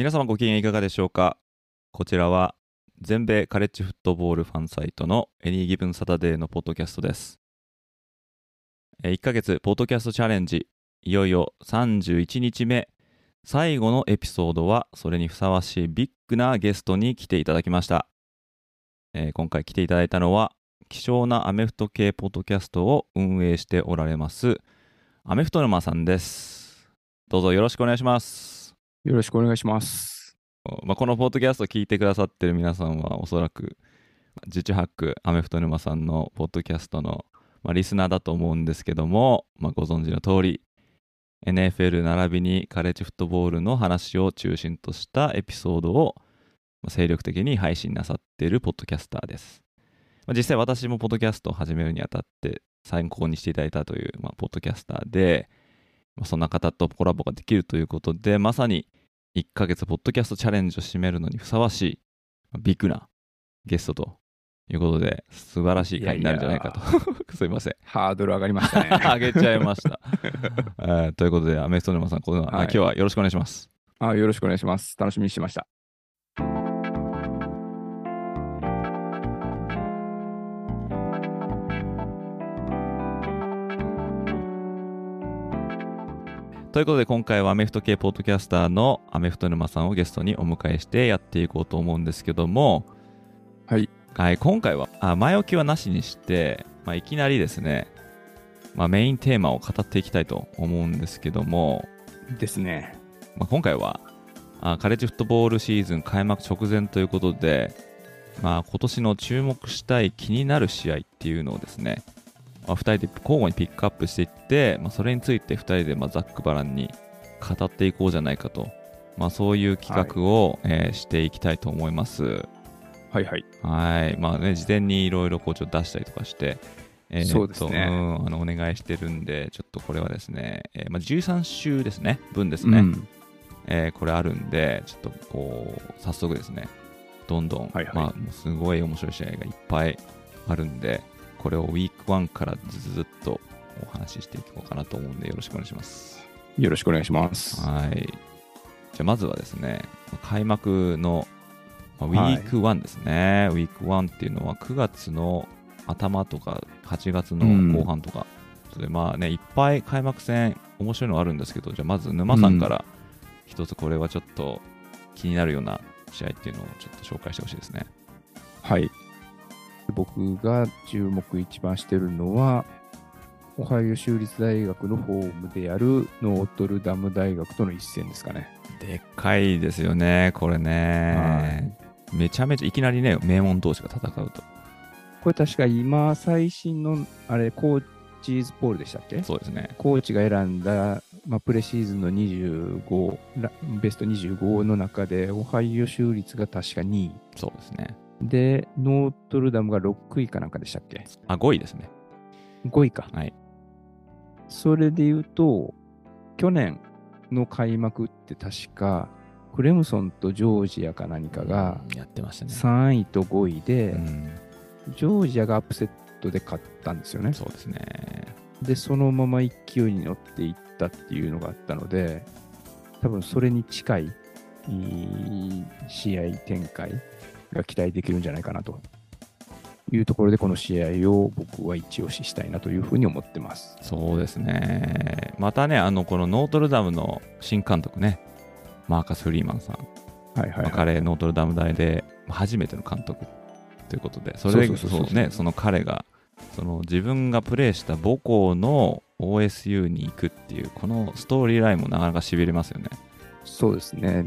皆様ご機嫌いかがでしょうか？こちらは全米カレッジフットボールファンサイトのエニーギブンサタデーのポッドキャストです。1ヶ月ポッドキャストチャレンジいよいよ31日目最後のエピソードはそれにふさわしいビッグなゲストに来ていただきました、えー今回来ていただいたのは希少なアメフト系ポッドキャストを運営しておられますアメフト沼さんです。どうぞよろしくお願いします。よろしくお願いします。まあ、このポッドキャストを聞いてくださってる皆さんはおそらく自治ハックアメフト沼さんのポッドキャストの、まあ、リスナーだと思うんですけども、まあ、ご存知の通り NFL 並びにカレッジフットボールの話を中心としたエピソードを精力的に配信なさっているポッドキャスターです、まあ、実際私もポッドキャストを始めるにあたって参考にしていただいたという、まあ、ポッドキャスターで、そんな方とコラボができるということでまさに1ヶ月ポッドキャストチャレンジを締めるのにふさわしいビッグなゲストということで素晴らしい回になるんじゃないかと すいませんハードル上がりましたね。上げちゃいました、えーということでアメフト沼さんこの、あはい今日はよろしくお願いしますあよろしくお願いします。楽しみにしてました。ということで今回はアメフト系ポッドキャスターのアメフト沼さんをゲストにお迎えしてやっていこうと思うんですけどもはい。はい、今回はあ前置きはなしにして、まあ、いきなりですね、まあ、メインテーマを語っていきたいと思うんですけども、ですね。まあ、今回はあカレッジフットボールシーズン開幕直前ということで、まあ、今年の注目したい気になる試合っていうのをですね、まあ、2人で交互にピックアップしていって、まあ、それについて2人でまあざっくばらんに語っていこうじゃないかと、まあ、そういう企画を、えーしていきたいと思います。はいはい。はい。まあね、事前にいろいろこうちょっと出したりとかして、えーそうですね。とうんあのお願いしてるんで、ちょっとこれはですね、えーまあ、13週ですね、分ですね、うん。えーこれあるんで、ちょっとこう、早速ですね、どんどん、はいはい。まあ、すごい面白い試合がいっぱいあるんで、これをウィーク1からずずっとお話ししていこうかなと思うんで、よろしくお願いします。よろしくお願いします。はい。じゃあまずはですね、開幕の、まあウはいィーク1ですね、ウィーク1っていうのは9月の頭とか8月の後半とか、それでまあね、いっぱい開幕戦面白いのあるんですけど、じゃあまず沼さんから一つこれはちょっと気になるような試合っていうのをちょっと紹介してほしいですね。はい。僕が注目一番してるのは、オハイオ州立大学のホームでやるノートルダム大学との一戦ですかね。でっかいですよね、これね。めちゃめちゃいきなりね、名門同士が戦うと。これ確か今最新の、あれ、コーチーズポールでしたっけ？そうですね。コーチが選んだ、まあ、プレシーズンの25ラ、ベスト25の中で、オハイオ州立が確か2位。そうですね。で、ノートルダムが6位かなんかでしたっけ？あ、5位ですね。?5 位か。はい。それで言うと、去年の開幕って確か、クレムソンとジョージアか何かがやってましたね。3位と5位で、うん、ジョージアがアップセットで勝ったんですよね。そうですね。で、そのまま勢いに乗っていったっていうのがあったので、多分それに近い試合展開が期待できるんじゃないかなというところで、この試合を僕は一押ししたいなというふうに思ってます。そうですね。またね、あの、このノートルダムの新監督ね、マーカス・フリーマンさん。はいはい、彼、ノートルダム大でまあ初めての監督ということで、それその彼が、その自分がプレーした母校の OSU に行くっていう、このストーリーラインもなかなかしびれますよね。そうですね。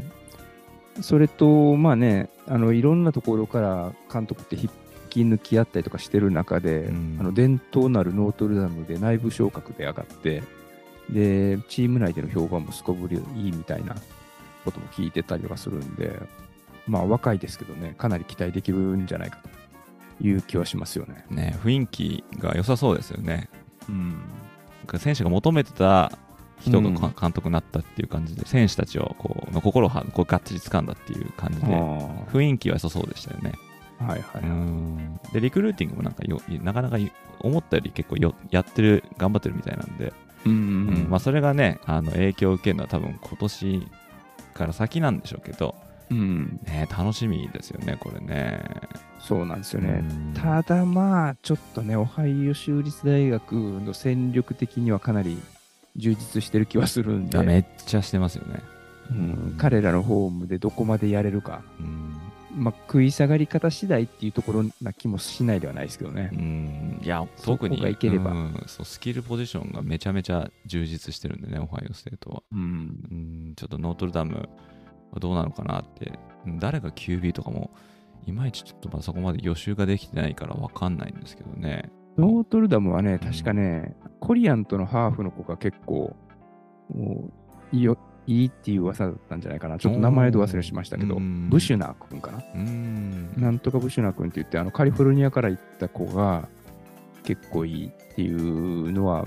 それと、まあね、あのいろんなところから監督って引き抜き合ったりとかしてる中で、うんあの伝統なるノートルダムで内部昇格で上がって、で、チーム内での評判もすこぶりいいみたいなことも聞いてたりとかするんで、まあ若いですけどね、かなり期待できるんじゃないかという気はしますよね。ね、雰囲気が良さそうですよね。うん。選手が求めてた人がかうん監督になったっていう感じで、選手たちをこうの心をはこうがっちり掴んだっていう感じで、あ雰囲気は良さそうでしたよね。あはいはい。うんでリクルーティングもなんかよなかなか思ったより結構よやってる頑張ってるみたいなんで、うんううんんまあ、それがねあの影響を受けるのは多分今年から先なんでしょうけど、うん、ね、楽しみですよねこれね。そうなんですよね。うんただまあ、ちょっとね、オハイオ州立大学の戦力的にはかなり充実してる気はするんで、めっちゃしてますよね。うん。彼らのホームでどこまでやれるか、うん。まあ、食い下がり方次第っていうところな気もしないではないですけどね。う。ん。いや特にがいければ。うん。そうスキルポジションがめちゃめちゃ充実してるんでねオハイオステートは。うん、うん。ちょっとノートルダムはどうなのかなって。うん。誰が QB とかもいまいちちょっとまだそこまで予習ができてないから分かんないんですけどね。ノートルダムはね、確かね、コリアンとのハーフの子が結構、いいよいいっていう噂だったんじゃないかな。ちょっと名前で忘れしましたけど、うんブシュナー君かな。うんなんとかブシュナー君って言って、あのカリフォルニアから行った子が結構いいっていうのは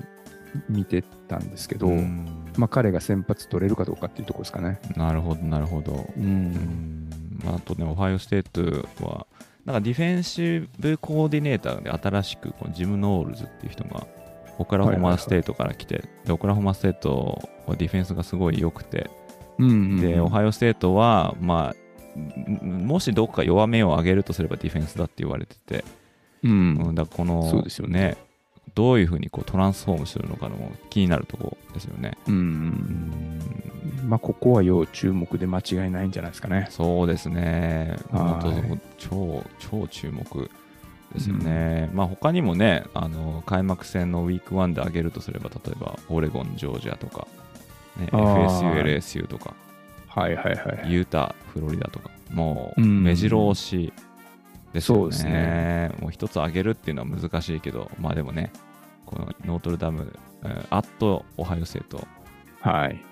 見てたんですけど、うんまあ彼が先発取れるかどうかっていうところですかね。なるほどなるほど。う。うんんまあ、あとね、オハイオステートは、なんかディフェンシブコーディネーターで新しくこのジム・ノールズっていう人が、オクラホマステートから来て、でオクラホマステートはディフェンスがすごい良くて、うんで、オハイオステートは、まあ、んもしどこか弱めを上げるとすればディフェンスだって言われてて、ううんん。だこの、そうですよねどういうふうにこうトランスフォームするのかのも気になるところですよね。う。うんんまあここは要注目で間違いないんじゃないですかね。そうですね。はい本当超、超注目ですよね。まあ他にもね、あの開幕戦のウィーク1で挙げるとすれば、例えばオレゴン、ジョージアとか、ね、FSU、LSU とか、はいはいはい。ユータ、フロリダとか、もううん目白押しですよね。そうですねもう一つ挙げるっていうのは難しいけど、まあでもね、このノートルダム、えーアットオハイオセート、はい。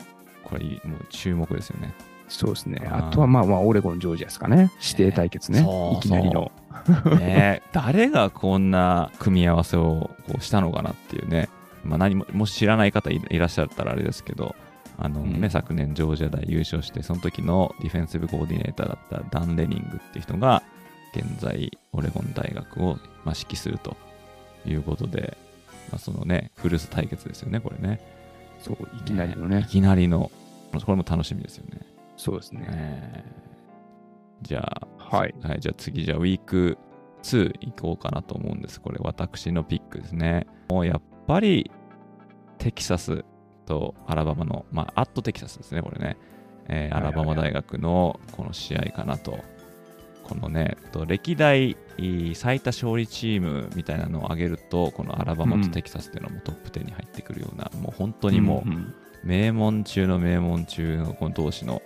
これもう注目ですよね。そうですね。あとはまあまあ、オレゴン、ジョージアですかね。指定対決ね。そういきなりの。ねえ誰がこんな組み合わせをこうしたのかなっていうね、まあ、何ももし知らない方いいらっしゃったらあれですけどあの、ねうん昨年ジョージア大優勝してその時のディフェンシブコーディネーターだったダン・レニングっていう人が現在オレゴン大学を、まあ、指揮するということで、まあ、そのねフルス対決ですよねこれねそう、いきなりのねい。きなりのこれも楽しみですよねそうですね。ねじゃあはい。はい、じゃあ次、じゃあウィーク2行こうかなと思うんです。これ、私のピックですね。もうやっぱり、テキサスとアラバマの、まあ、アットテキサスですね、これね。えーアラバマ大学のこの試合かなと。このね、と歴代最多勝利チームみたいなのを挙げると、このアラバマとテキサスっていうのはもうトップ10に入ってくるような、もう本当にもう、んん。名門中の名門中のこの同士の、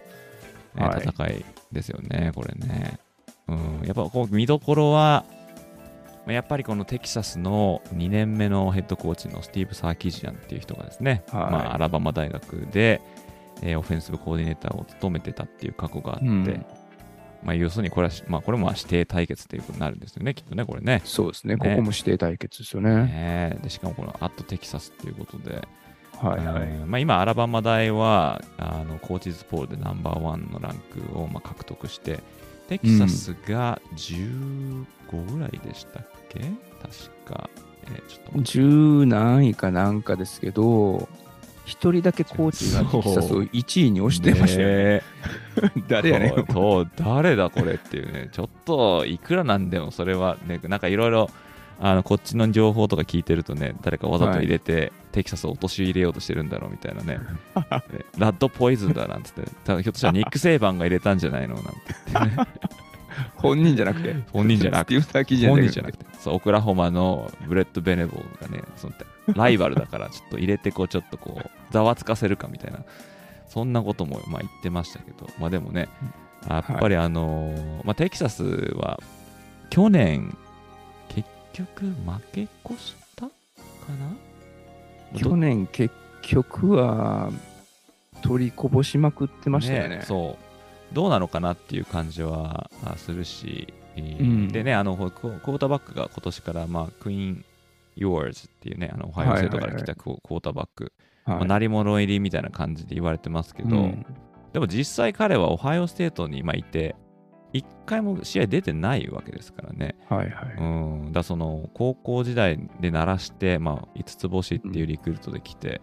えーはい。戦いですよね、これね。うん、やっぱこう見どころは、まあやっぱりこのテキサスの2年目のヘッドコーチのスティーブ・サーキジアンっていう人がですね、はい。まあ、アラバマ大学で、えーオフェンスブコーディネーターを務めてたっていう過去があって、うんまあ、要するにこれはし、まあ、これもまあ指定対決ということになるんですよね、きっとね、これね。そうですね。ねここも指定対決ですよね。ねでしかもこのアットテキサスっていうことで、はいはい。うんまあ、今、アラバマ大はあのコーチズポールでナンバーワンのランクをまあ獲得して、テキサスが15ぐらいでしたっけ、確か。えーちょっと待って十何位かなんかですけど、一人だけコーチがテキサスを1位に押してましたよね。ね 誰やね誰だこれっていうね、ちょっといくらなんでもそれはね、なんかいろいろあのこっちの情報とか聞いてるとね、誰かわざと入れて、テキサスを陥れようとしてるんだろうみたいなね、ね rat poison だなんつって、多分ひょっとしたらニック・セイバンが入れたんじゃないのなんて言ってね、本人じゃなくて。本人じゃなくて。本人じゃなくて、そう、オクラホマのブレント・ベナボーがね、そのライバルだから、ちょっと入れて、こう、ちょっとこう、ざわつかせるかみたいな、そんなことも、まあ、言ってましたけど、まあでもね、やっぱりあのーまあ、テキサスは、去年、結局、負け越したかな？去年結局は取りこぼしまくってましたよね。そう。どうなのかなっていう感じはあするし、えーうん。でねあのクォーターバックが今年から、まあ、クイーン・ヨーズっていうねあのオハイオステートから来たクォーターバック、はい。まあ、鳴り物入りみたいな感じで言われてますけど、うん。でも実際彼はオハイオステートに今いて一回も試合出てないわけですからね。はいはい。うん、だその高校時代で鳴らして、まあ、5つ星っていうリクルートで来て、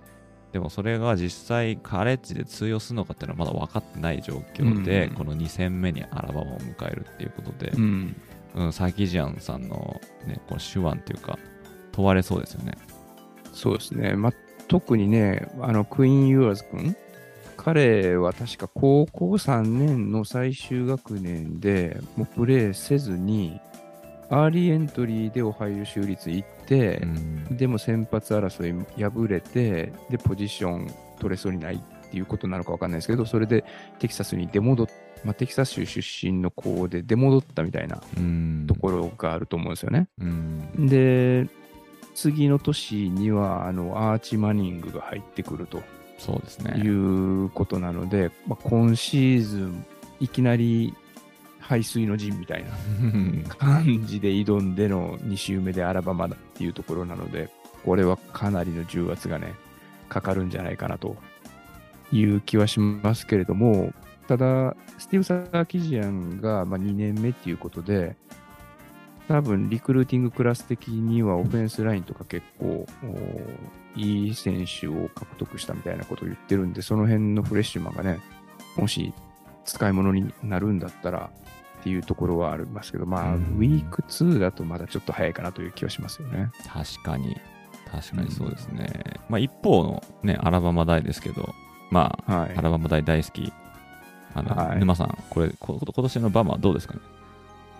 でもそれが実際カレッジで通用するのかっていうのはまだ分かってない状況で、うん。この2戦目にアラバマを迎えるっていうことで、うん。うん、サーキジアンさんの、ね、この手腕っていうか問われそうですよね。そうですね。まあ、特にね、あの、クイーン・ユアーズ君、彼は確か高校3年の最終学年でもうプレーせずに、アーリーエントリーでオハイオ州立行ってう、んでも先発争い敗れて、で、ポジション取れそうにないっていうことなのか分かんないですけど、それでテキサスに出戻っまあ、テキサス州出身の子で出戻ったみたいなうんところがあると思うんですよね。うんで、次の年にはあのアーチ・マニングが入ってくるとそうですいね。うことなので、まあ、今シーズン、いきなり排水の陣みたいな 感じで挑んでの2周目でアラバマだっていうところなので、これはかなりの重圧がね、かかるんじゃないかなという気はしますけれども、ただ、スティーブ・サーキジアンがまあ2年目っていうことで、多分リクルーティングクラス的にはオフェンスラインとか結構おいい選手を獲得したみたいなことを言ってるんで、その辺のフレッシュマンがね、もし使い物になるんだったらっていうところはありますけど、まあ、うんウィーク2だとまだちょっと早いかなという気はしますよね。確かに、確かにそうですね。まあ一方のね、アラバマ大ですけど、まあ、はいア。ラバマ大大好き。あの、はい沼さん、これ、こ今年のバマはどうですかね？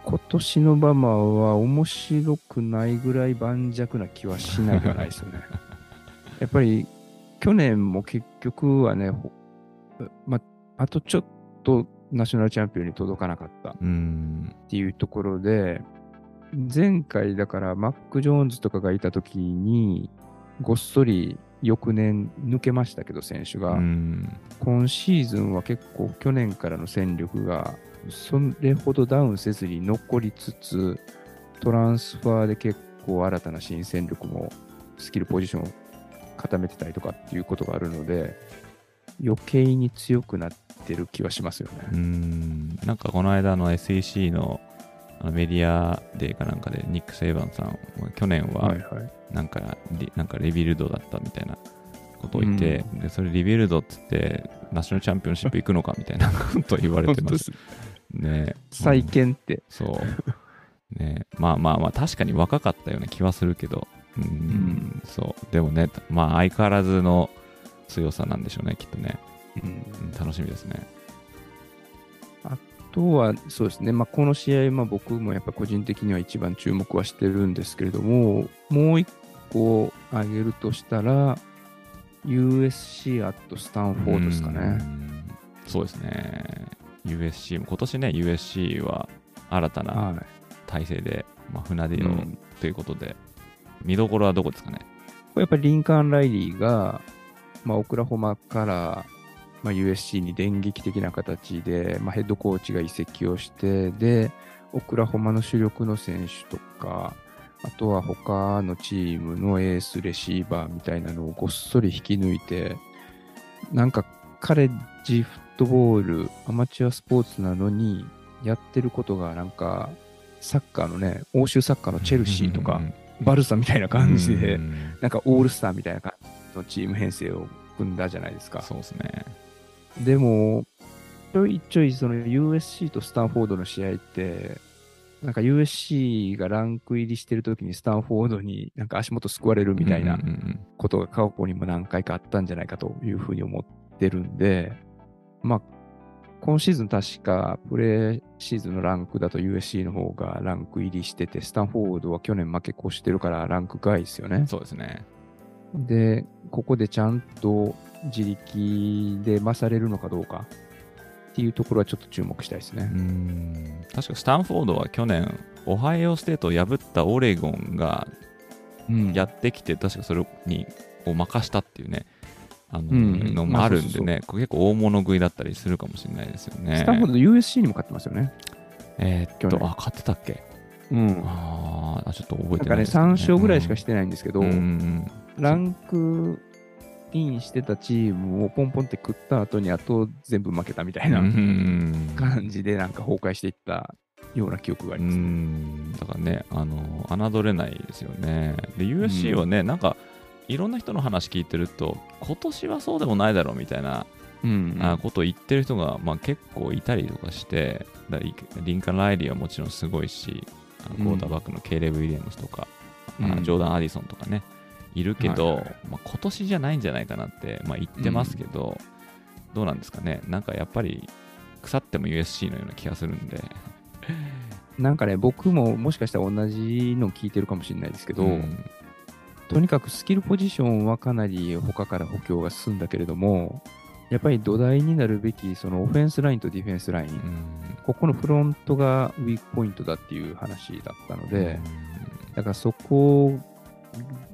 今年のバマは面白くないぐらい盤石な気はしないではないですよね。やっぱり去年も結局はね、ほまあとちょっとナショナルチャンピオンに届かなかった。っていうところで、前回だからマック・ジョーンズとかがいた時に、ごっそり翌年抜けましたけど、選手が。今シーズンは結構去年からの戦力がそれほどダウンせずに残りつつ、トランスファーで結構新たな新戦力もスキルポジションを固めてたりとかっていうことがあるので、余計に強くなってる気はしますよね。ん。なんかこの間の SEC のあのメディアデーかなんかで、ニック・セイバンさん、去年ははいはい。なんかリ、なんかレビルドだったみたいなことを言って、で、それリビルドっつって、ナショナルチャンピオンシップ行くのかみたいなことを言われてます。ね再建って、そう。ねまあまあまあ、確かに若かったような気はするけど、うん、んそう。でもね、まあ相変わらずの強さなんでしょうね、きっとね。うんうん楽しみですね。あとは、そうですね、まあ、この試合、まあ、僕もやっぱ個人的には一番注目はしてるんですけれども、もう一個挙げるとしたら、USC あとスタンフォードですかうね。んそうですね。USC も、今年ね、USC は新たなはい。体制で、まあ、船出をうんということで、見どころはどこですかね？これやっぱりリンカーン・ライリーが、まあ、オクラホマから、まあ、USC に電撃的な形で、まあ、ヘッドコーチが移籍をして、で、オクラホマの主力の選手とか、あとは他のチームのエースレシーバーみたいなのをごっそり引き抜いて、なんかカレッジフットボール、アマチュアスポーツなのに、やってることがなんか、サッカーのね、欧州サッカーのチェルシーとか、バルサみたいな感じで、うんなんかオールスターみたいな感じのチーム編成を組んだじゃないですか。そうですね。でも、ちょいちょいその USC とスタンフォードの試合って、なんか USC がランク入りしてる時にスタンフォードになんか足元救われるみたいなことが過去にも何回かあったんじゃないかというふうに思ってるんで、まあ、今シーズン確かプレーシーズンのランクだと USC の方がランク入りしてて、スタンフォードは去年負け越してるからランク外ですよね。そうですね。で、ここでちゃんと自力で勝れるのかどうかっていうところはちょっと注目したいですねう。ん確かスタンフォードは去年、オハイオステートを破ったオレゴンがうんやってきて、確かそれにを任したっていうね、あの、うんのもあるんでね、結構大物食いだったりするかもしれないですよね。スタンフォード USC にも勝ってますよね。えーっと、あ、勝ってたっけ？うん。あーあ、ちょっと覚えなんかね、てないですけど3勝ぐらいしかしてないんですけど、うんうんランクインしてたチームをポンポンって食った後に、あと全部負けたみたいなうんうん感じで、なんか崩壊していったような記憶があうりますね。んだからね、あの、侮れないですよね。で、USC はね、なんか、いろんな人の話聞いてると、今年はそうでもないだろうみたいな、うんあことを言ってる人が、まあ、結構いたりとかして、だリリンカン・ライリーはもちろんすごいし、あのクォーターバックのケイレブ・ウィリアムスとか、あうん。ジョーダン・アディソンとかね、いるけど、はいはいまあ、今年じゃないんじゃないかなって、まあ、言ってますけど、どうなんですかね、なんかやっぱり腐っても USC のような気がするんで、なんかね、僕ももしかしたら同じの聞いてるかもしれないですけど、うんとにかくスキルポジションはかなり他から補強が進んだけれども、やっぱり土台になるべきそのオフェンスラインとディフェンスライン、うん。ここのフロントがウィークポイントだっていう話だったので、だからそこ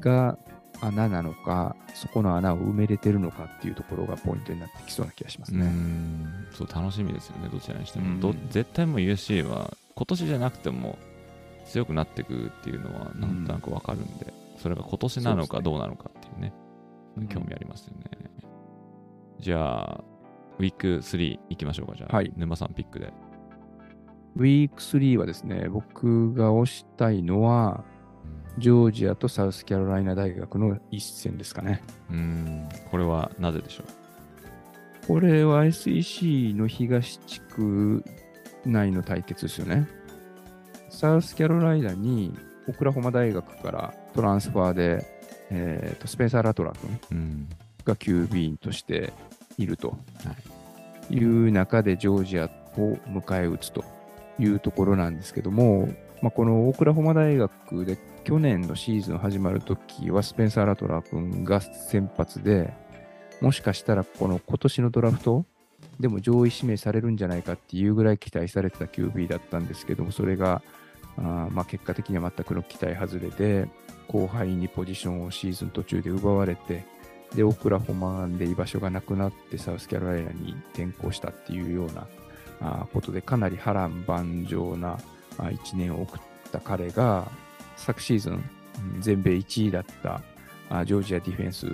が穴なのか、そこの穴を埋めれてるのかっていうところがポイントになってきそうな気がしますうね。ん。そう楽しみですよね、どちらにしても。絶対もう USC は今年じゃなくても強くなっていくっていうのはなんとなくわかるんで、それが今年なのかどうなのかっていうね、うん興味ありますよね。じゃあ、ウィーク3いきましょうか、じゃあ、はい沼さんピックで。ウィーク3はですね、僕が推したいのは、ジョージアとサウスキャロライナ大学の一戦ですかね。うん、これはなぜでしょこれは SEC の東地区内の対決ですよね。サウスキャロライナにオクラホマ大学からトランスファーで、えーとスペンサー・ラトラ君う。うん、が QB としているとはいいう中でジョージアを迎え撃つというところなんですけども、まあ、このオクラホマ大学で去年のシーズン始まるときはスペンサー・ラトラー君が先発で、もしかしたらこの今年のドラフトでも上位指名されるんじゃないかっていうぐらい期待されてた QB だったんですけども、それがあまあ結果的には全くの期待外れで、後輩にポジションをシーズン途中で奪われて、で、オクラホマーンで居場所がなくなってサウスキャロライナに転向したっていうようなあことで、かなり波乱万丈な1年を送った彼が、昨シーズン、全米1位だったあジョージアディフェンス、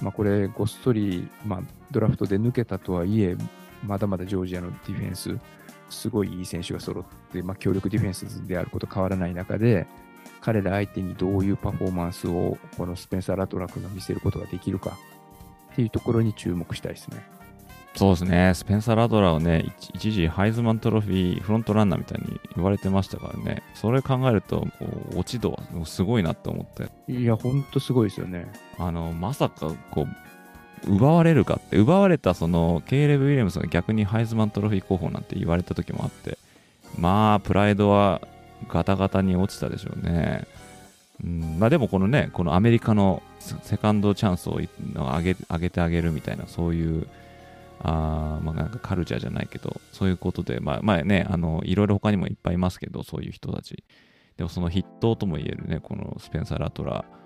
まあ、これ、ごっそり、まあ、ドラフトで抜けたとはいえ、まだまだジョージアのディフェンス、すごいいい選手が揃って、まあ、強力ディフェンスであること変わらない中で、彼ら相手にどういうパフォーマンスをこのスペンサー・ラトラ君が見せることができるかっていうところに注目したいですね。そうですね、スペンサー・ラドラーをね、一一時ハイズマントロフィーフロントランナーみたいに言われてましたからね、それ考えると、落ち度はすごいなって思って、いや、ほんとすごいですよね。あのまさかこう奪われるかって、奪われたそのケイレブ・ウィリアムスが逆にハイズマントロフィー候補なんて言われた時もあって、まあ、プライドはガタガタに落ちたでしょうね。うんまあ、でもこのね、このアメリカのセカンドチャンスを上げ上げてあげるみたいな、そういう、あまあ、なんかカルチャーじゃないけど、そういうことで、まあ、まあね、あの、いろいろ他にもいっぱいいますけど、そういう人たち。でもその筆頭とも言えるね、このスペンサー・ラトラー。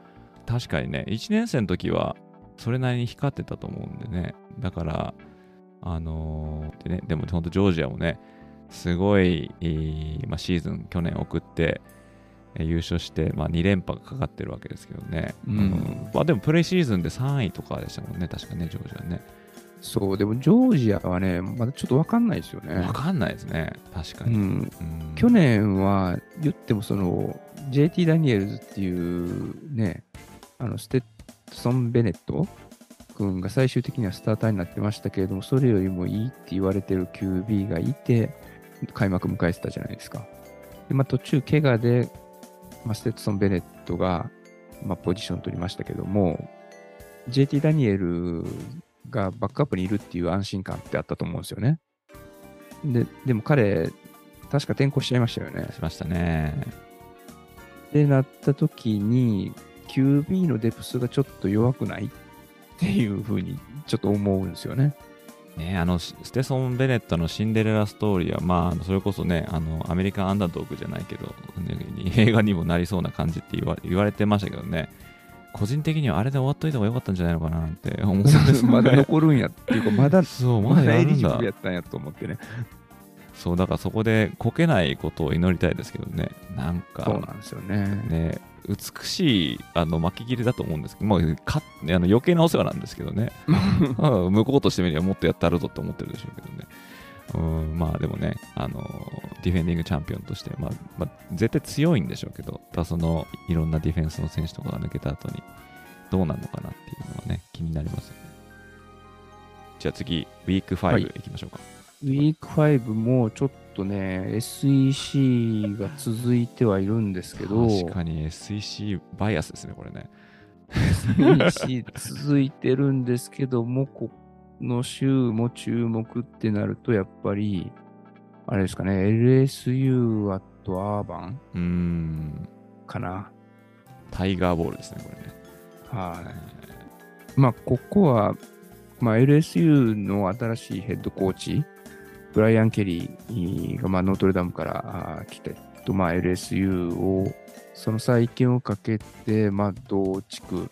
確かにね、1年生の時はそれなりに光ってたと思うんでね。だから、あのーでね、でも本当ジョージアもね、すごい、えーまあ、シーズン去年送って、えー優勝して、まあ、2連覇がかかってるわけですけどね。うんまあ、でもプレイシーズンで3位とかでしたもんね、確かね、ジョージアね。そう、でもジョージアはね、まだちょっとわかんないですよね。わかんないですね、確かに。うん、うん去年は言ってもその JT ダニエルズっていうね、あのステッソン・ベネット君が最終的にはスターターになってましたけれども、それよりもいいって言われてる QB がいて、開幕迎えてたじゃないですか。でまあ、途中、怪我で、まあ、ステッソン・ベネットが、まあ、ポジション取りましたけども、JT ダニエルがバックアップにいるっていう安心感ってあったと思うんですよね。ででも彼、確か転校しちゃいましたよね。しましたね。で、なった時に、QB のデプスがちょっと弱くないっていうふうにちょっと思うんですよね。ね、あのスステソン・ベネットのシンデレラストーリーは、まあ、それこそね、あのアメリカンアンダードッグじゃないけど、ね映画にもなりそうな感じって言われてましたけどね、個人的にはあれで終わっといた方が良かったんじゃないのかなって思うんです まだ残るんやっていうか、まだ、そう、ままだエリジブルや。ったんやと思ってね。そう、だからそこでこけないことを祈りたいですけどね。なんか、そうなんですよね。ね、美しいあの巻き切りだと思うんですけど、まあ、かあの余計なお世話なんですけどね。うん向こうとしてみればもっとやってあるぞって思ってるでしょうけどね。うん、まあでもね、あのディフェンディングチャンピオンとして、まあまあ、絶対強いんでしょうけど、ただそのいろんなディフェンスの選手とかが抜けた後にどうなるのかなっていうのはね、気になりますよね。じゃあ次、ウィークはい5いきましょうか。ウィーク5もちょっとね、SEC が続いてはいるんですけど、確かに SEC バイアスですね、これね。SEC 続いてるんですけども、この週も注目ってなると、やっぱり、あれですかね、LSU あとアーバンうーん、かな。タイガーボールですね、これね。はい。まあ、ここは、まあ、LSU の新しいヘッドコーチ、ブライアン・ケリーが、まあ、ノートルダムから来て、とまあ、LSU を、その再建をかけて、まあ、同地区、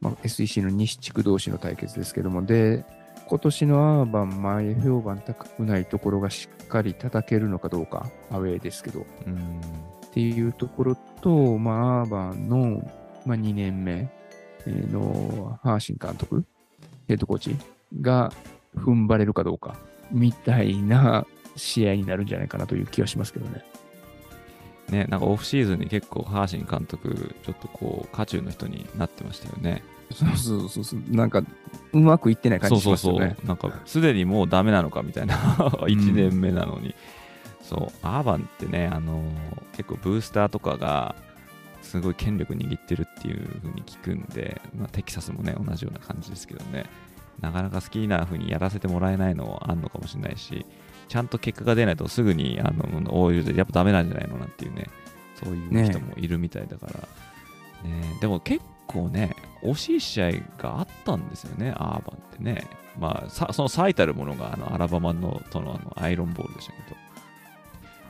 まあ、SEC の西地区同士の対決ですけども、で、今年のアーバン、前評判高くないところがしっかり叩けるのかどうか、アウェーですけど、うん、っていうところと、まあ、アーバンの、まあ、2年目のハーシン監督、ヘッドコーチが踏ん張れるかどうか、みたいな試合になるんじゃないかなという気はしますけどね。ね、なんかオフシーズンに結構、ハーシン監督、ちょっとこう、渦中の人になってましたよね。そうそうそうそう、なんか、うまくいってない感じしそうそうそうますよね。。なんか、すでにもうダメなのかみたいな、1年目なのに。そう、アーバンってね、あのー結構ブースターとかが、すごい権力握ってるっていう風に聞くんで、まあ、テキサスもね、同じような感じですけどね、なかなか好きな風にやらせてもらえないのはあんのかもしれないし、ちゃんと結果が出ないとすぐに、あの、おいやっぱダメなんじゃないのなんていうね、そういう人もいるみたいだから、ねでも結構ね、惜しい試合があったんですよね、アーバンってね。まあ、さその最たるものがあのアラバマのとのあのアイロンボールでしたけど、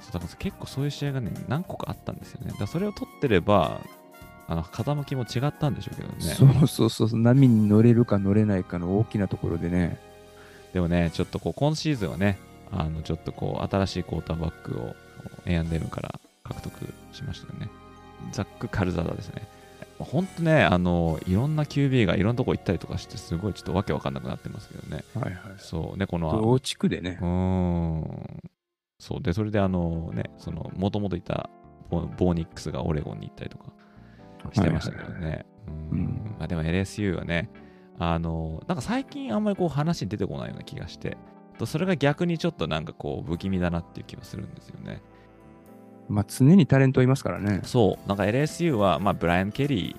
そうだから結構そういう試合がね、何個かあったんですよね。だそれを取ってれば、あの風向きも違ったんでしょうけどね。そうそうそうそう、波に乗れるか乗れないかの大きなところでね。でもね、ちょっとこう今シーズンはね、あのちょっとこう新しいクォーターバックを A&M から獲得しましたよね。ザック・カルザダですね。本当ね、あのいろんな QB がいろんなとこ行ったりとかして、すごいちょっとわけわかんなくなってますけどね。はいはい。そうね、この同地区でねう。ーん。そう。で、それであのね、その、もともといたボボーニックスがオレゴンに行ったりとかしてましたけどね。ううんん。まあでも LSU はね、あの、なんか最近あんまりこう話に出てこないような気がして、とそれが逆にちょっとなんかこう不気味だなっていう気がするんですよね。まあ、常にタレントいますからね。そう。なんか LSU は、まあブライアン・ケリ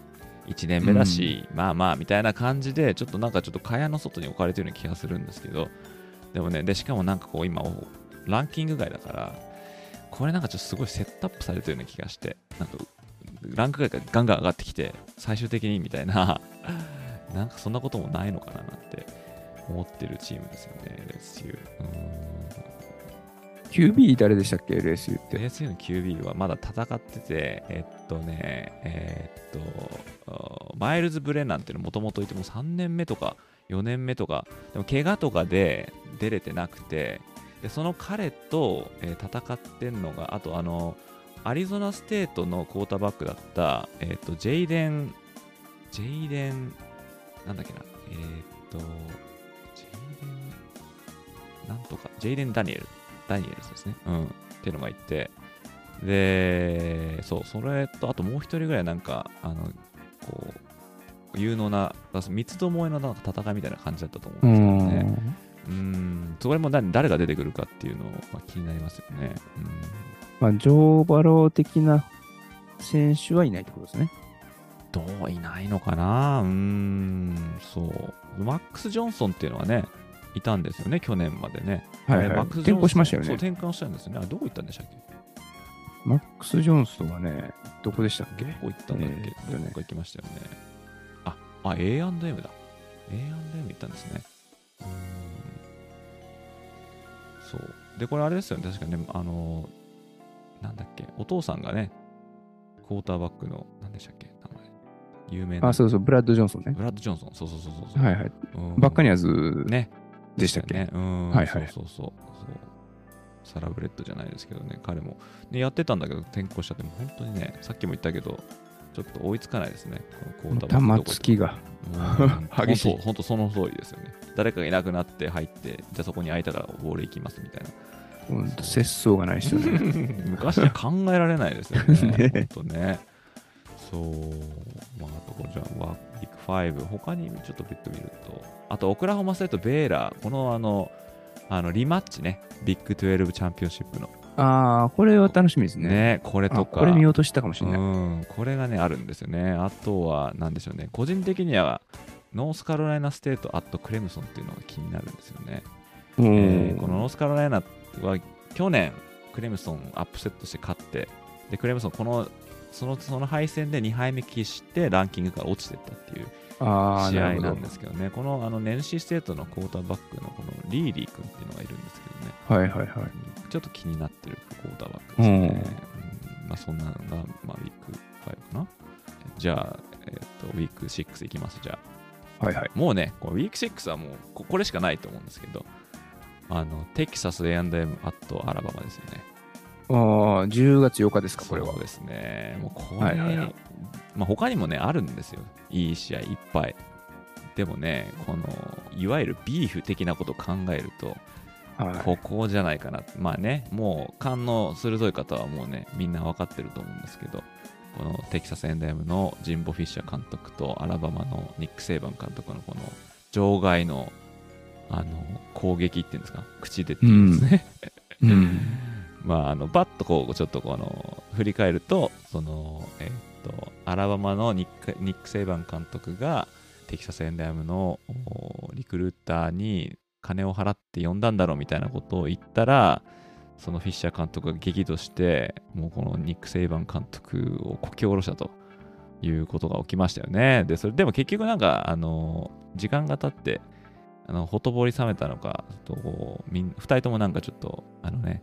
ー1年目だし、まあまあみたいな感じで、ちょっとなんかちょっと蚊帳の外に置かれてるような気がするんですけど、でもね、で、しかもなんかこう今、ランキング外だから、これなんかちょっとすごいセットアップされてるような気がして、なんか、ランク外がガンガン上がってきて、最終的にみたいな、なんかそんなこともないのかななんて思ってるチームですよね、LSU。QB 誰でしたっけ ?LSU って？LSU の QB はまだ戦ってて、えっとね、えっと、あマイルズ・ブレナンっていうのもともといても3年目とか4年目とか、でも怪我とかで出れてなくて、でその彼と、えー戦ってんのが、あとあの、アリゾナステートのクォーターバックだった、えっと、ジェイデン、ジェイデン、なんだっけな、えっと、ジェイデン、なんとか、ジェイデン・ダニエル、ダニエルズですね。うん。っていうのがいて、で、そう、それと、あともう一人ぐらいなんか、あの、こう、有能な、三つどもえのなんか戦いみたいな感じだったと思ううんですけどね。うん、それも何誰が出てくるかっていうのまあ、気になりますよね。まあ、ジョー・バロー的な選手はいないってことですね。うん、どういないのかな？うーん、そう。マックス・ジョンソンっていうのはね、いたんですよね、去年までね。はいはいマックス・転向しましたよねそう、転換したんですよね。あれどこ行ったんでしたっけ？マックス・ジョンソンはね、どこでしたっけ？どこ行ったんだっけ、えーどこか行きましたよね。あ、あ、A&M だ。A&M 行ったんですね。うーん。そう。で、これあれですよね。確かね、あのなんだっけ、お父さんがね、クォーターバックの、なんでしたっけ、名前。有名な。あ、そうそう、ブラッド・ジョンソンね。ブラッド・ジョンソン。そうそうそうそう。はいはい。うんバッカニアーズね。でしたっけ、ね。うん。はいはいそうそうそう。サラブレッドじゃないですけどね、彼も。ね、やってたんだけど、転校しちゃって、もう本当にね、さっきも言ったけど、ちょっと追いつかないですね。このクォーターバック玉突きが。うん激しい本当本当その通りですよね。誰かがいなくなって入って、じゃあそこに空いたからボール行きますみたいな。ほんと節操がないですよね。昔は考えられないですよね。ね本当ね。そう、まあ、あとこれじゃあ、ワビッグ5、他にちょっとビッと見ると、あと、オクラホマステート、ベーラー、このあの、あのリマッチね、ビッグ12チャンピオンシップの。ああ、これは楽しみですね。ね、これとあか。これ見ようとしたかもしれない。うん、これがね、あるんですよね。あとは、なんでしょうね、個人的には、ノースカロライナステート、アットクレムソンっていうのが気になるんですよね。うんえーこのノースカロライナは去年、クレムソンアップセットして勝って、でクレムソン、このそのその敗戦で2敗目喫してランキングから落ちていったっていう試合なんですけどね、このあのネンシーステートのクォーターバックのこのリーリー君っていうのがいるんですけどね、はいはいはい。うんちょっと気になってるクォーターバックですね。うんうんまあ、そんなのが、まあ、ウィーク5かな。じゃあ、えっとウィーク6いきます。じゃあ、はいはい。もうね、このウィーク6はもうここれしかないと思うんですけど、あのテキサス A&M アットアラバマですよね。ああ、10月8日ですか、これはそう。ですね。もうこれ、はいはいはいまあ、他にもね、あるんですよ。いい試合いっぱい。でもね、このいわゆるビーフ的なことを考えると、はいここじゃないかな。まあね、もう勘の鋭い方はもうね、みんな分かってると思うんですけど、このテキサス A&M のジンボ・フィッシャー監督とアラバマのニック・セイバン監督のこの場外のあの攻撃っていうんですか、口でっていうんですね。うん。まあ、あのバッとこうちょっとこの振り返るとその、えーっとアラバマのニックニック・セイバン監督がテキサス・エンダイムのおリクルーターに金を払って呼んだんだろうみたいなことを言ったらそのフィッシャー監督が激怒してもうこのニック・セイバン監督をこき下ろしたということが起きましたよねでそれでも結局なんかあの時間が経ってあのほとぼり冷めたのかとこうみん2人ともなんかちょっとあのね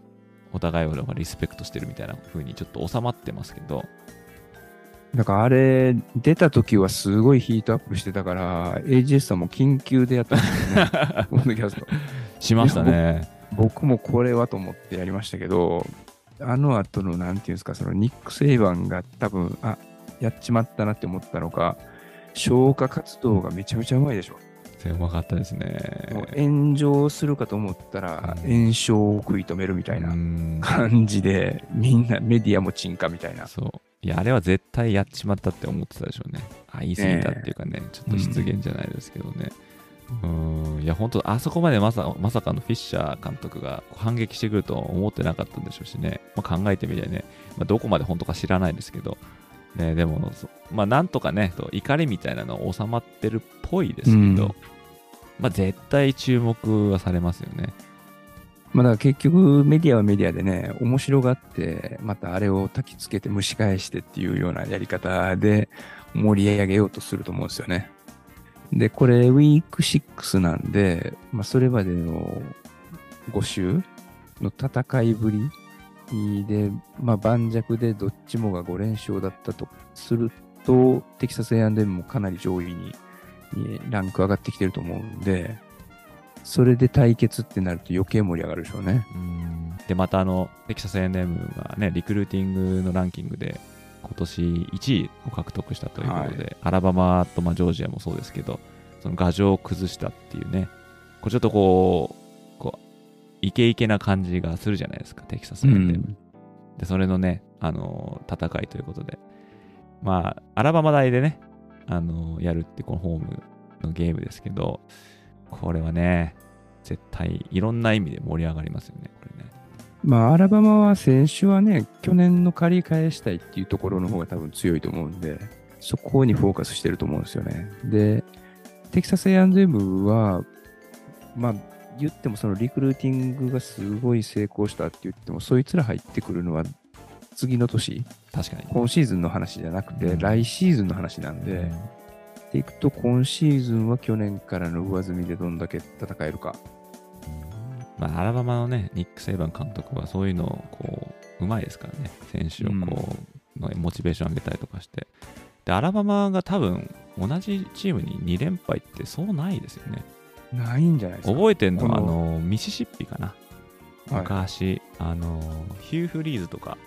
お互いをリスペクトしてるみたいな風にちょっと収まってますけど、だからあれ、出た時はすごいヒートアップしてたから、AGS さんも緊急でやったんですよね。ポッドキャストしましたね。僕もこれはと思ってやりましたけど、あの後の、なんていうんですか、そのニック・セイバンが多分、あ、やっちまったなって思ったのか、消火活動がめちゃめちゃうまいでしょ。うまかったですね。炎上するかと思ったら、うん炎症を食い止めるみたいなうん感じで、みんなメディアも沈下みたいな。そう。いや、あれは絶対やっちまったって思ってたでしょうね。あ、言い過ぎたっていうかね、ちょっと失言じゃないですけどね。うん、いや、本当あそこまでまさまさかのフィッシャー監督が反撃してくるとは思ってなかったんでしょうしね。まあ、考えてみりゃね、まあ、どこまで本当か知らないですけど、ね、でも、そまあ、なんとかね、と怒りみたいなの収まってるっぽいですけど、うんまあ、絶対注目はされますよね。まあ、だから結局メディアはメディアでね、面白がって、またあれを焚きつけて蒸し返してっていうようなやり方で盛り上げようとすると思うんですよね。で、これウィーク6なんで、まあ、それまでの5週の戦いぶりで、まあ、盤石でどっちもが5連勝だったとすると、テキサス A&M もかなり上位ににランク上がってきてると思うんで、それで対決ってなると余計盛り上がるでしょうね。うん。で、またあの、テキサス A&M がね、リクルーティングのランキングで、今年1位を獲得したということで、アラバマと、まあ、ジョージアもそうですけど、その牙城を崩したっていうね、こうちょっとこう、イケイケな感じがするじゃないですか、テキサス A&M。で、それのね、あの戦いということで、まあ、アラバマ大でね、あのやるってこのホームのゲームですけど、これはね、絶対いろんな意味で盛り上がりますよね、これね。まあ、アラバマは選手はね、去年の借り返したいっていうところの方が多分強いと思うんで、そこにフォーカスしてると思うんですよね。で、テキサス A&M は、まあ、言ってもそのリクルーティングがすごい成功したって言っても、そいつら入ってくるのは次の年、確かに。今シーズンの話じゃなくて、うん来シーズンの話なんで、でいくと今シーズンは去年からの上積みでどんだけ戦えるか。まあ、アラバマのね、ニック・セイバン監督はそういうのをこう、うまいですからね、選手をこう、のモチベーション上げたりとかして。で、アラバマが多分、同じチームに2連敗ってそうないですよね。ないんじゃないですか。覚えてんのは、あこのの、ミシシッピかな。はい昔、あの、ヒュー・フリーズとか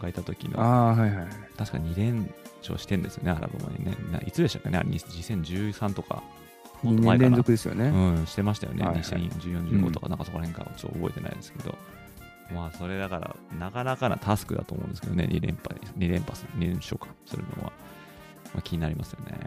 がいた時の、ああ、はいはいはい。確か2連勝してんですよね、アラバマにね。ないつでしたっけね、あれ2013とか。もっ2年連続ですよね。うん、してましたよね。はいはい2014、15とか、なんかそこら辺かちょっと覚えてないですけど。まあ、それだから、なかなかなタスクだと思うんですけどね、2連敗、2連覇する、2連勝かするのは、まあ、気になりますよね。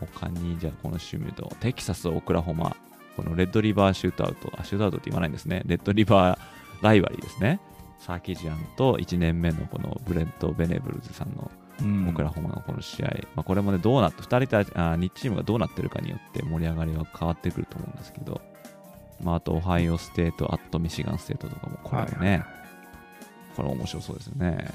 他に、じゃあこの週見ると、テキサス、オクラホマ、このレッドリバーシュートアウト、あ、シュートアウトって言わないんですね。レッドリバーライバリーですね。サーキジアンと1年目のこのブレント・ベナブルズさんのうんオクラホマのこの試合、まあ、これもね、どうなって、2人たち、あ2チームがどうなってるかによって盛り上がりは変わってくると思うんですけど、まあ、あと、オハイオステート、あとミシガンステートとかも、これもね、はいはいこれ面白そうですよね。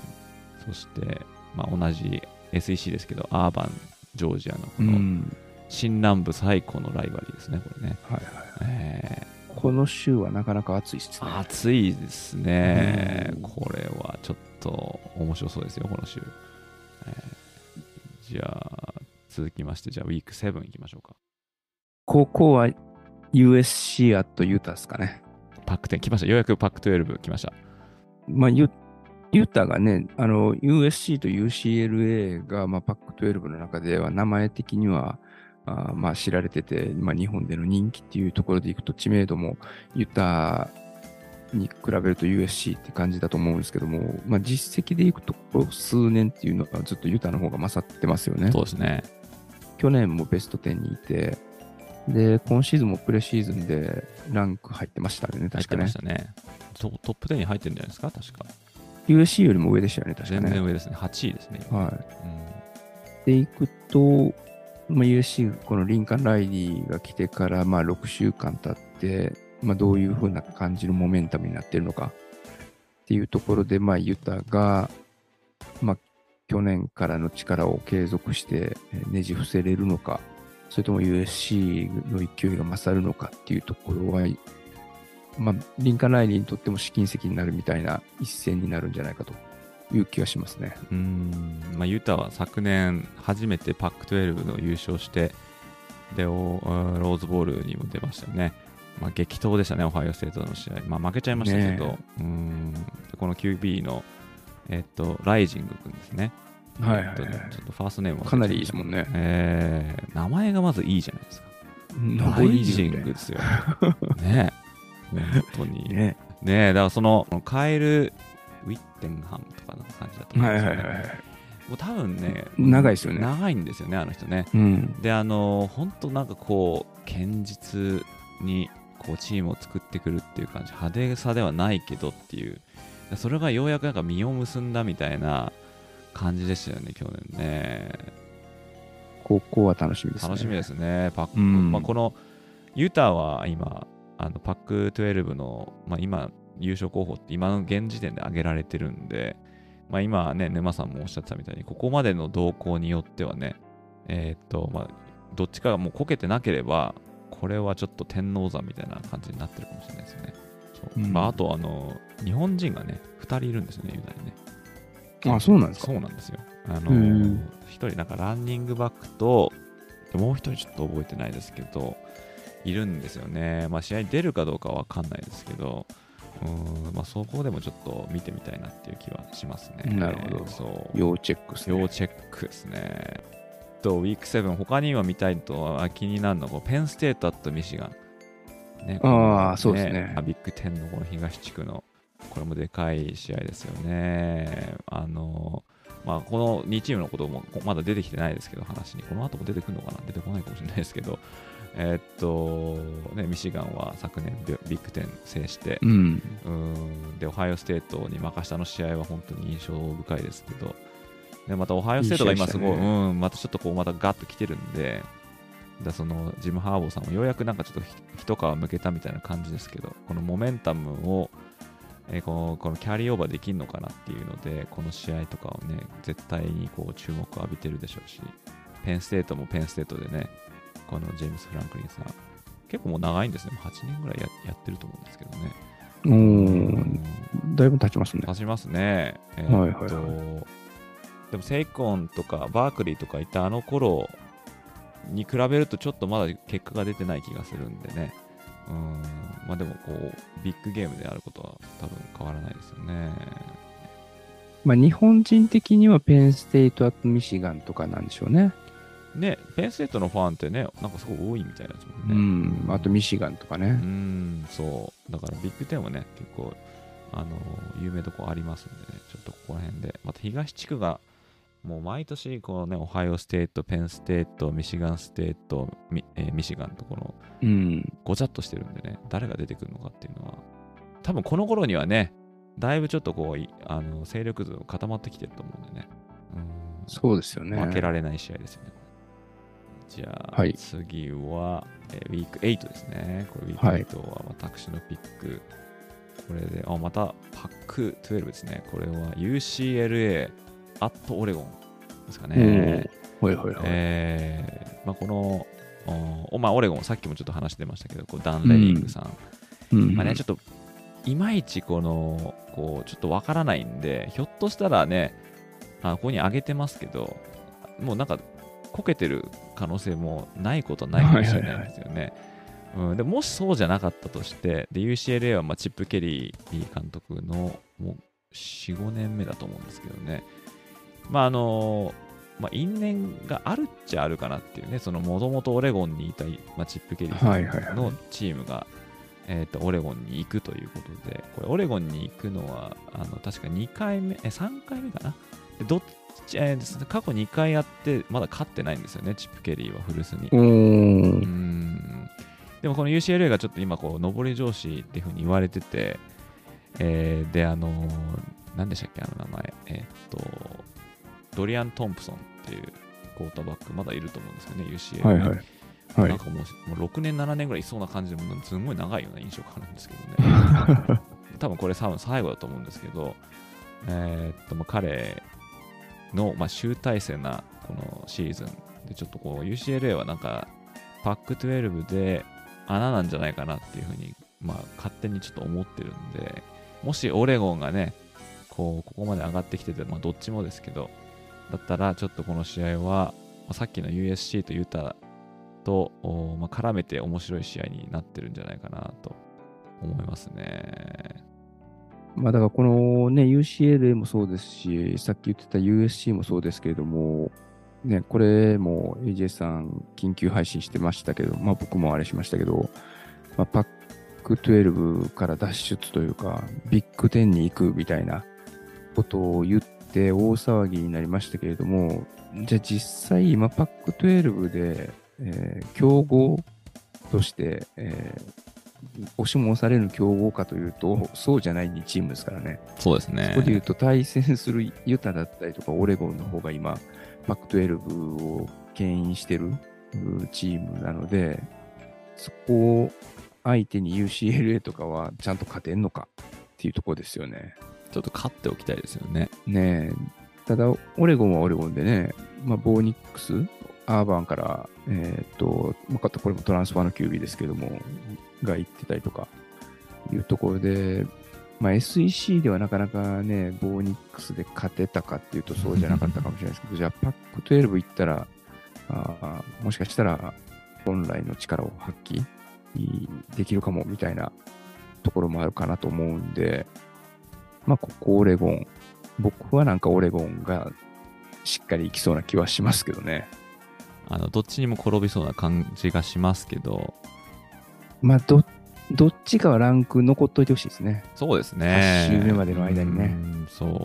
そして、まあ、同じ SEC ですけど、アーバン、ジョージアのこのうん。新南部最高のライバリーですね、これね。はいはい。えこの週はなかなか暑いですね。ー、暑いですねう。んこれはちょっと面白そうですよ、この週。えーじゃあ、続きまして、じゃあ、ウィーク7いきましょうか。ここは USC アットユタですかね。パック10来ました。ようやくパック12来ました。まあ、ユユタがね、あの、USC と UCLA が、まあ、パック12の中では名前的には、あーまあ、知られてて、まあ、日本での人気っていうところでいくと知名度もユタに比べると USC って感じだと思うんですけども、まあ、実績でいくとここ数年っていうのはずっとユタの方が勝ってますよね。そうですね。去年もベスト10にいて、で、今シーズンもプレシーズンでランク入ってましたよね、確かね入ってまし。たね。トトップ10に入ってるんじゃないですか、確か。USC よりも上でしたよね、確か全ね。然上ですね。8位ですね。今はい。うんでいくと、まあ、USC、このリンカン・ライリーが来てから、まあ、6週間経って、まあ、どういう風な感じのモメンタムになってるのかっていうところで、まあ、ユタが、まあ、去年からの力を継続してえーねじ伏せれるのか、それとも USC の勢いが勝るのかっていうところは、まあ、リンカン・ライリーにとっても試金石になるみたいな一戦になるんじゃないかという気がしますね。うーんまあ、ユタは昨年初めてパック12の優勝して、で、おローズボールにも出ましたよね。まあ、激闘でしたね、オハイオステートの試合。まあ、負けちゃいましたけど、ねうーんでこの QB の、えっと、ライジング君ですね。はいはいちょっとファーストネーム忘れちゃかなりいいですもんね。えー名前がまずいいじゃないですか。ラライジングですよ。ね本当に。ね ね。え、だからその、カエル・ウィッテンハムとかの感じだと思うんはいですよね。はいはいはい。もう多分ね、長いですよね長いんですよね、あの人ね。うん。で、あの、本当なんかこう、堅実にこうチームを作ってくるっていう感じ、派手さではないけどっていう、それがようやくなんか実を結んだみたいな感じでしたよね、去年ね。高校は楽しみですね。楽しみですね、パック。うんまあ、このユタは今、あのパック12の、まあ、今、優勝候補って今の現時点で挙げられてるんで、まあ、今ね、沼さんもおっしゃってたみたいに、ここまでの動向によってはね、えーっと、まあ、どっちかがもうこけてなければ、これはちょっと天王山みたいな感じになってるかもしれないですよね。そううんまあ、あと、あの、日本人がね、2人いるんですよね、ユタにね。あ、そうなんですかそうなんですよ。あうのん、一人なんかランニングバックと、でもう一人ちょっと覚えてないですけど、いるんですよね。まあ試合に出るかどうかはわかんないですけど、うーん、まあそこでもちょっと見てみたいなっていう気はしますね。なるほどそう。要チェックですね。要チェックですね。と、ウィーク7、他には見たいとあ気になるのが、ペンステートアットミシガン。ね、あーこのそうですねあビッグ10のこの東地区の、これもでかい試合ですよね。あの、まあ、この2チームのこともこまだ出てきてないですけど、話に。この後も出てくるのかな？出てこないかもしれないですけど、えーっと、ね、ミシガンは昨年ビビッグ10制して、うん。うーん。で、オハイオステートに任したの試合は本当に印象深いですけど、でまたオハイオステートが今すごい、いいねうん、またちょっとこう、またガッと来てるんで、だそのジム・ハーボーさんもようやくなんかちょっとひ一皮剥けたみたいな感じですけど、このモメンタムを、えーこのこのキャリーオーバーできるのかなっていうので、この試合とかをね、絶対にこう注目を浴びてるでしょうし、ペンステートもペンステートでね、このジェームス・フランクリンさん、結構もう長いんですね、もう8年ぐらいややってると思うんですけどね。おーだいぶ経ちますね。立ちますね。えはいはいーっと、でもセイコンとかバークリーとかいたあの頃に比べるとちょっとまだ結果が出てない気がするんでね。うんまあでもこうビッグゲームであることは多分変わらないですよね。まあ、日本人的にはペンステイト、あとミシガンとかなんでしょうね。ね、ペンステートのファンってね、なんかすごい多いみたいなやつもうね。ん。あとミシガンとかうね。ん、そう。だからビッグテンはね、結構、あの、有名どこありますんでね、ちょっとここら辺で。また東地区が、もう毎年、このね、オハイオステート、ペンステート、ミシガンステート、ミ,、えーミシガンとこの、うん。ごちゃっとしてるんでね、誰が出てくるのかっていうのは、多分この頃にはね、だいぶちょっとこう、いあの勢力図固まってきてると思うんでね。うんそうですよね。負けられない試合ですよね。じゃあ、はい次は、えーウィーク8ですね。これウィはいーク8は私のピック。これで、あ、またパック12ですね。これは UCLA アットオレゴンですかね。ほいほいほい。えーまあ、この、おまあ、オレゴン、さっきもちょっと話してましたけど、こうダン・レニングさん。うんまあね、ちょっと、いまいちこの、こう、ちょっとわからないんで、ひょっとしたらね、あここに上げてますけど、もうなんか、こけてる可能性もないことないかもしれないんですよね。うん、でもしそうじゃなかったとして、で UCLA はまあチップ・ケリー監督のもう4、5年目だと思うんですけどね、まああのまあ、因縁があるっちゃあるかなっていうね、もともとオレゴンにいた、まあ、チップ・ケリーのチームが、えー、とオレゴンに行くということで、これオレゴンに行くのは、あの確か2回目、え3回目かな？でどえー過去2回やって、まだ勝ってないんですよね、チップ・ケリーは古巣に。でもこの UCLA がちょっと今こう上り調子っていうふうに言われてて、えーであのー何でしたっけあの名前えーっとドリアン・トンプソンっていうクォーターバックまだいると思うんですよね UCLA はいはい。はい。なんかもうもう6年7年ぐらいいそうな感じでもうすごい長いような印象があるんですけどね 多分これ最後だと思うんですけど、えーっとまあ彼の、まあ、集大成なこのシーズンでちょっとこう UCLA はなんかパック12で穴なんじゃないかなっていうふうに、まあ、勝手にちょっと思ってるんでもしオレゴンがねこうここまで上がってきてて、まあ、どっちもですけどだったらちょっとこの試合は、まあさっきの USC とユタと、まあ、絡めて面白い試合になってるんじゃないかなと思いますね。まあだからこのね、UCLA もそうですし、さっき言ってた USC もそうですけれども、ね、これも AJ さん緊急配信してましたけど、まあ僕もあれしましたけど、まあ、パック12から脱出というか、ビッグ10に行くみたいなことを言って大騒ぎになりましたけれども、じゃあ実際今パック12で、えー競合として、えー押しも押される強豪かというと、そうじゃない2チームですからね。そうですねそこで言うと、対戦するユタだったりとか、オレゴンの方が今、パック12を牽引してるうチームなので、そこを相手に UCLA とかはちゃんと勝てんのかっていうところですよね。ちょっと勝っておきたいですよね。ねえ、ただ、オレゴンはオレゴンでね、まあ、ボーニックス、アーバンから、えーっと、まあこれもトランスファーの QB ですけども、が行ってたりとかいうところで、まあ、SEC ではなかなかね、ボーニックスで勝てたかっていうとそうじゃなかったかもしれないですけど、じゃあパック12行ったら、あーもしかしたら本来の力を発揮できるかもみたいなところもあるかなと思うんで、まあ、ここオレゴン、僕はなんかオレゴンがしっかりいきそうな気はしますけどね。あのどっちにも転びそうな感じがしますけど、まあ、ど、どっちかはランク残っといてほしいですね。そうですね。8周目までの間にねうん。そう。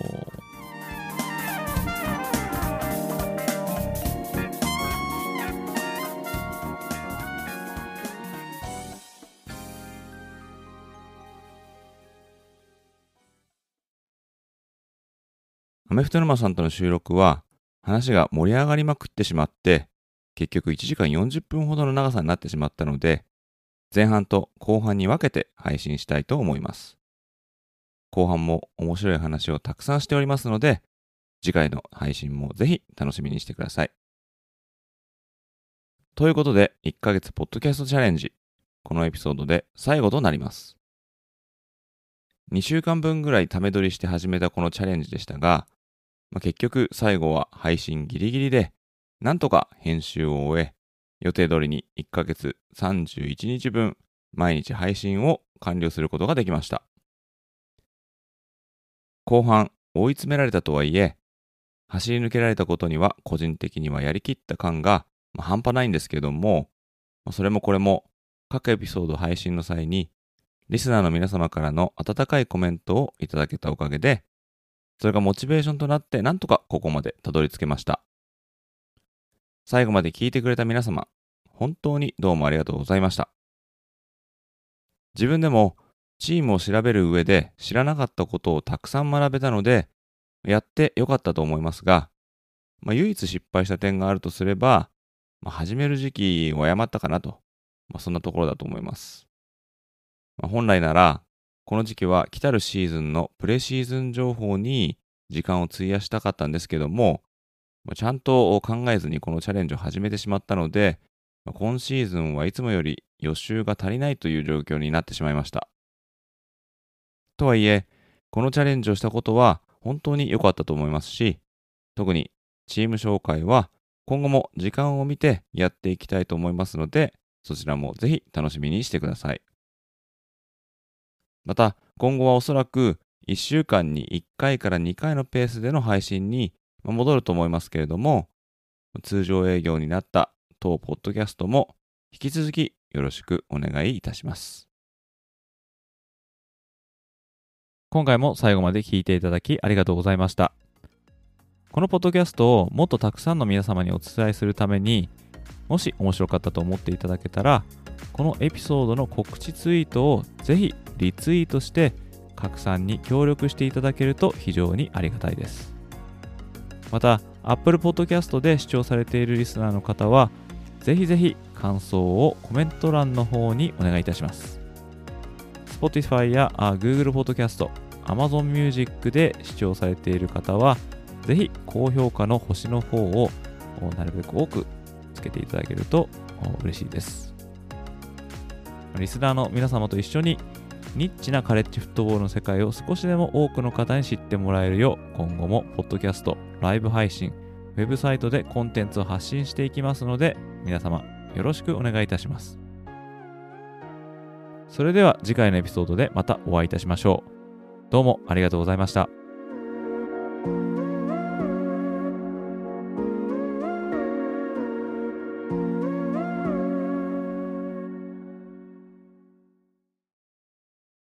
アメフト沼さんとの収録は話が盛り上がりまくってしまって結局1時間40分ほどの長さになってしまったので前半と後半に分けて配信したいと思います。後半も面白い話をたくさんしておりますので、次回の配信もぜひ楽しみにしてください。ということで、1ヶ月ポッドキャストチャレンジ、このエピソードで最後となります。2週間分ぐらいため撮りして始めたこのチャレンジでしたが、まあ、結局最後は配信ギリギリで、なんとか編集を終え、予定通りに1ヶ月31日分毎日配信を完了することができました。後半追い詰められたとはいえ、走り抜けられたことには個人的にはやりきった感が、まあ、半端ないんですけども、それもこれも各エピソード配信の際にリスナーの皆様からの温かいコメントをいただけたおかげで、それがモチベーションとなってなんとかここまでたどり着けました。最後まで聞いてくれた皆様、本当にどうもありがとうございました。自分でもチームを調べる上で知らなかったことをたくさん学べたので、やってよかったと思いますが、まあ、唯一失敗した点があるとすれば、まあ、始める時期を誤ったかなと、まあ、そんなところだと思います。まあ、本来なら、この時期は来たるシーズンのプレシーズン情報に時間を費やしたかったんですけども、ちゃんと考えずにこのチャレンジを始めてしまったので、ま、今シーズンはいつもより予習が足りないという状況になってしまいました。とはいえ、このチャレンジをしたことは本当に良かったと思いますし、特にチーム紹介は今後も時間を見てやっていきたいと思いますので、そちらもぜひ楽しみにしてください。また、今後はおそらく1週間に1回から2回のペースでの配信に戻ると思いますけれども、通常営業になった当ポッドキャストも引き続きよろしくお願いいたします。今回も最後まで聞いていただきありがとうございました。このポッドキャストをもっとたくさんの皆様にお伝えするために、もし面白かったと思っていただけたら、このエピソードの告知ツイートをぜひリツイートして拡散に協力していただけると非常にありがたいです。また、Apple Podcast で視聴されているリスナーの方は、ぜひぜひ感想をコメント欄の方にお願いいたします。Spotify や Google Podcast、Amazon Music で視聴されている方は、ぜひ高評価の星の方をなるべく多くつけていただけると嬉しいです。リスナーの皆様と一緒にニッチなカレッジフットボールの世界を少しでも多くの方に知ってもらえるよう今後もポッドキャスト、ライブ配信、ウェブサイトでコンテンツを発信していきますので皆様よろしくお願いいたします。それでは次回のエピソードでまたお会いいたしましょう。どうもありがとうございました。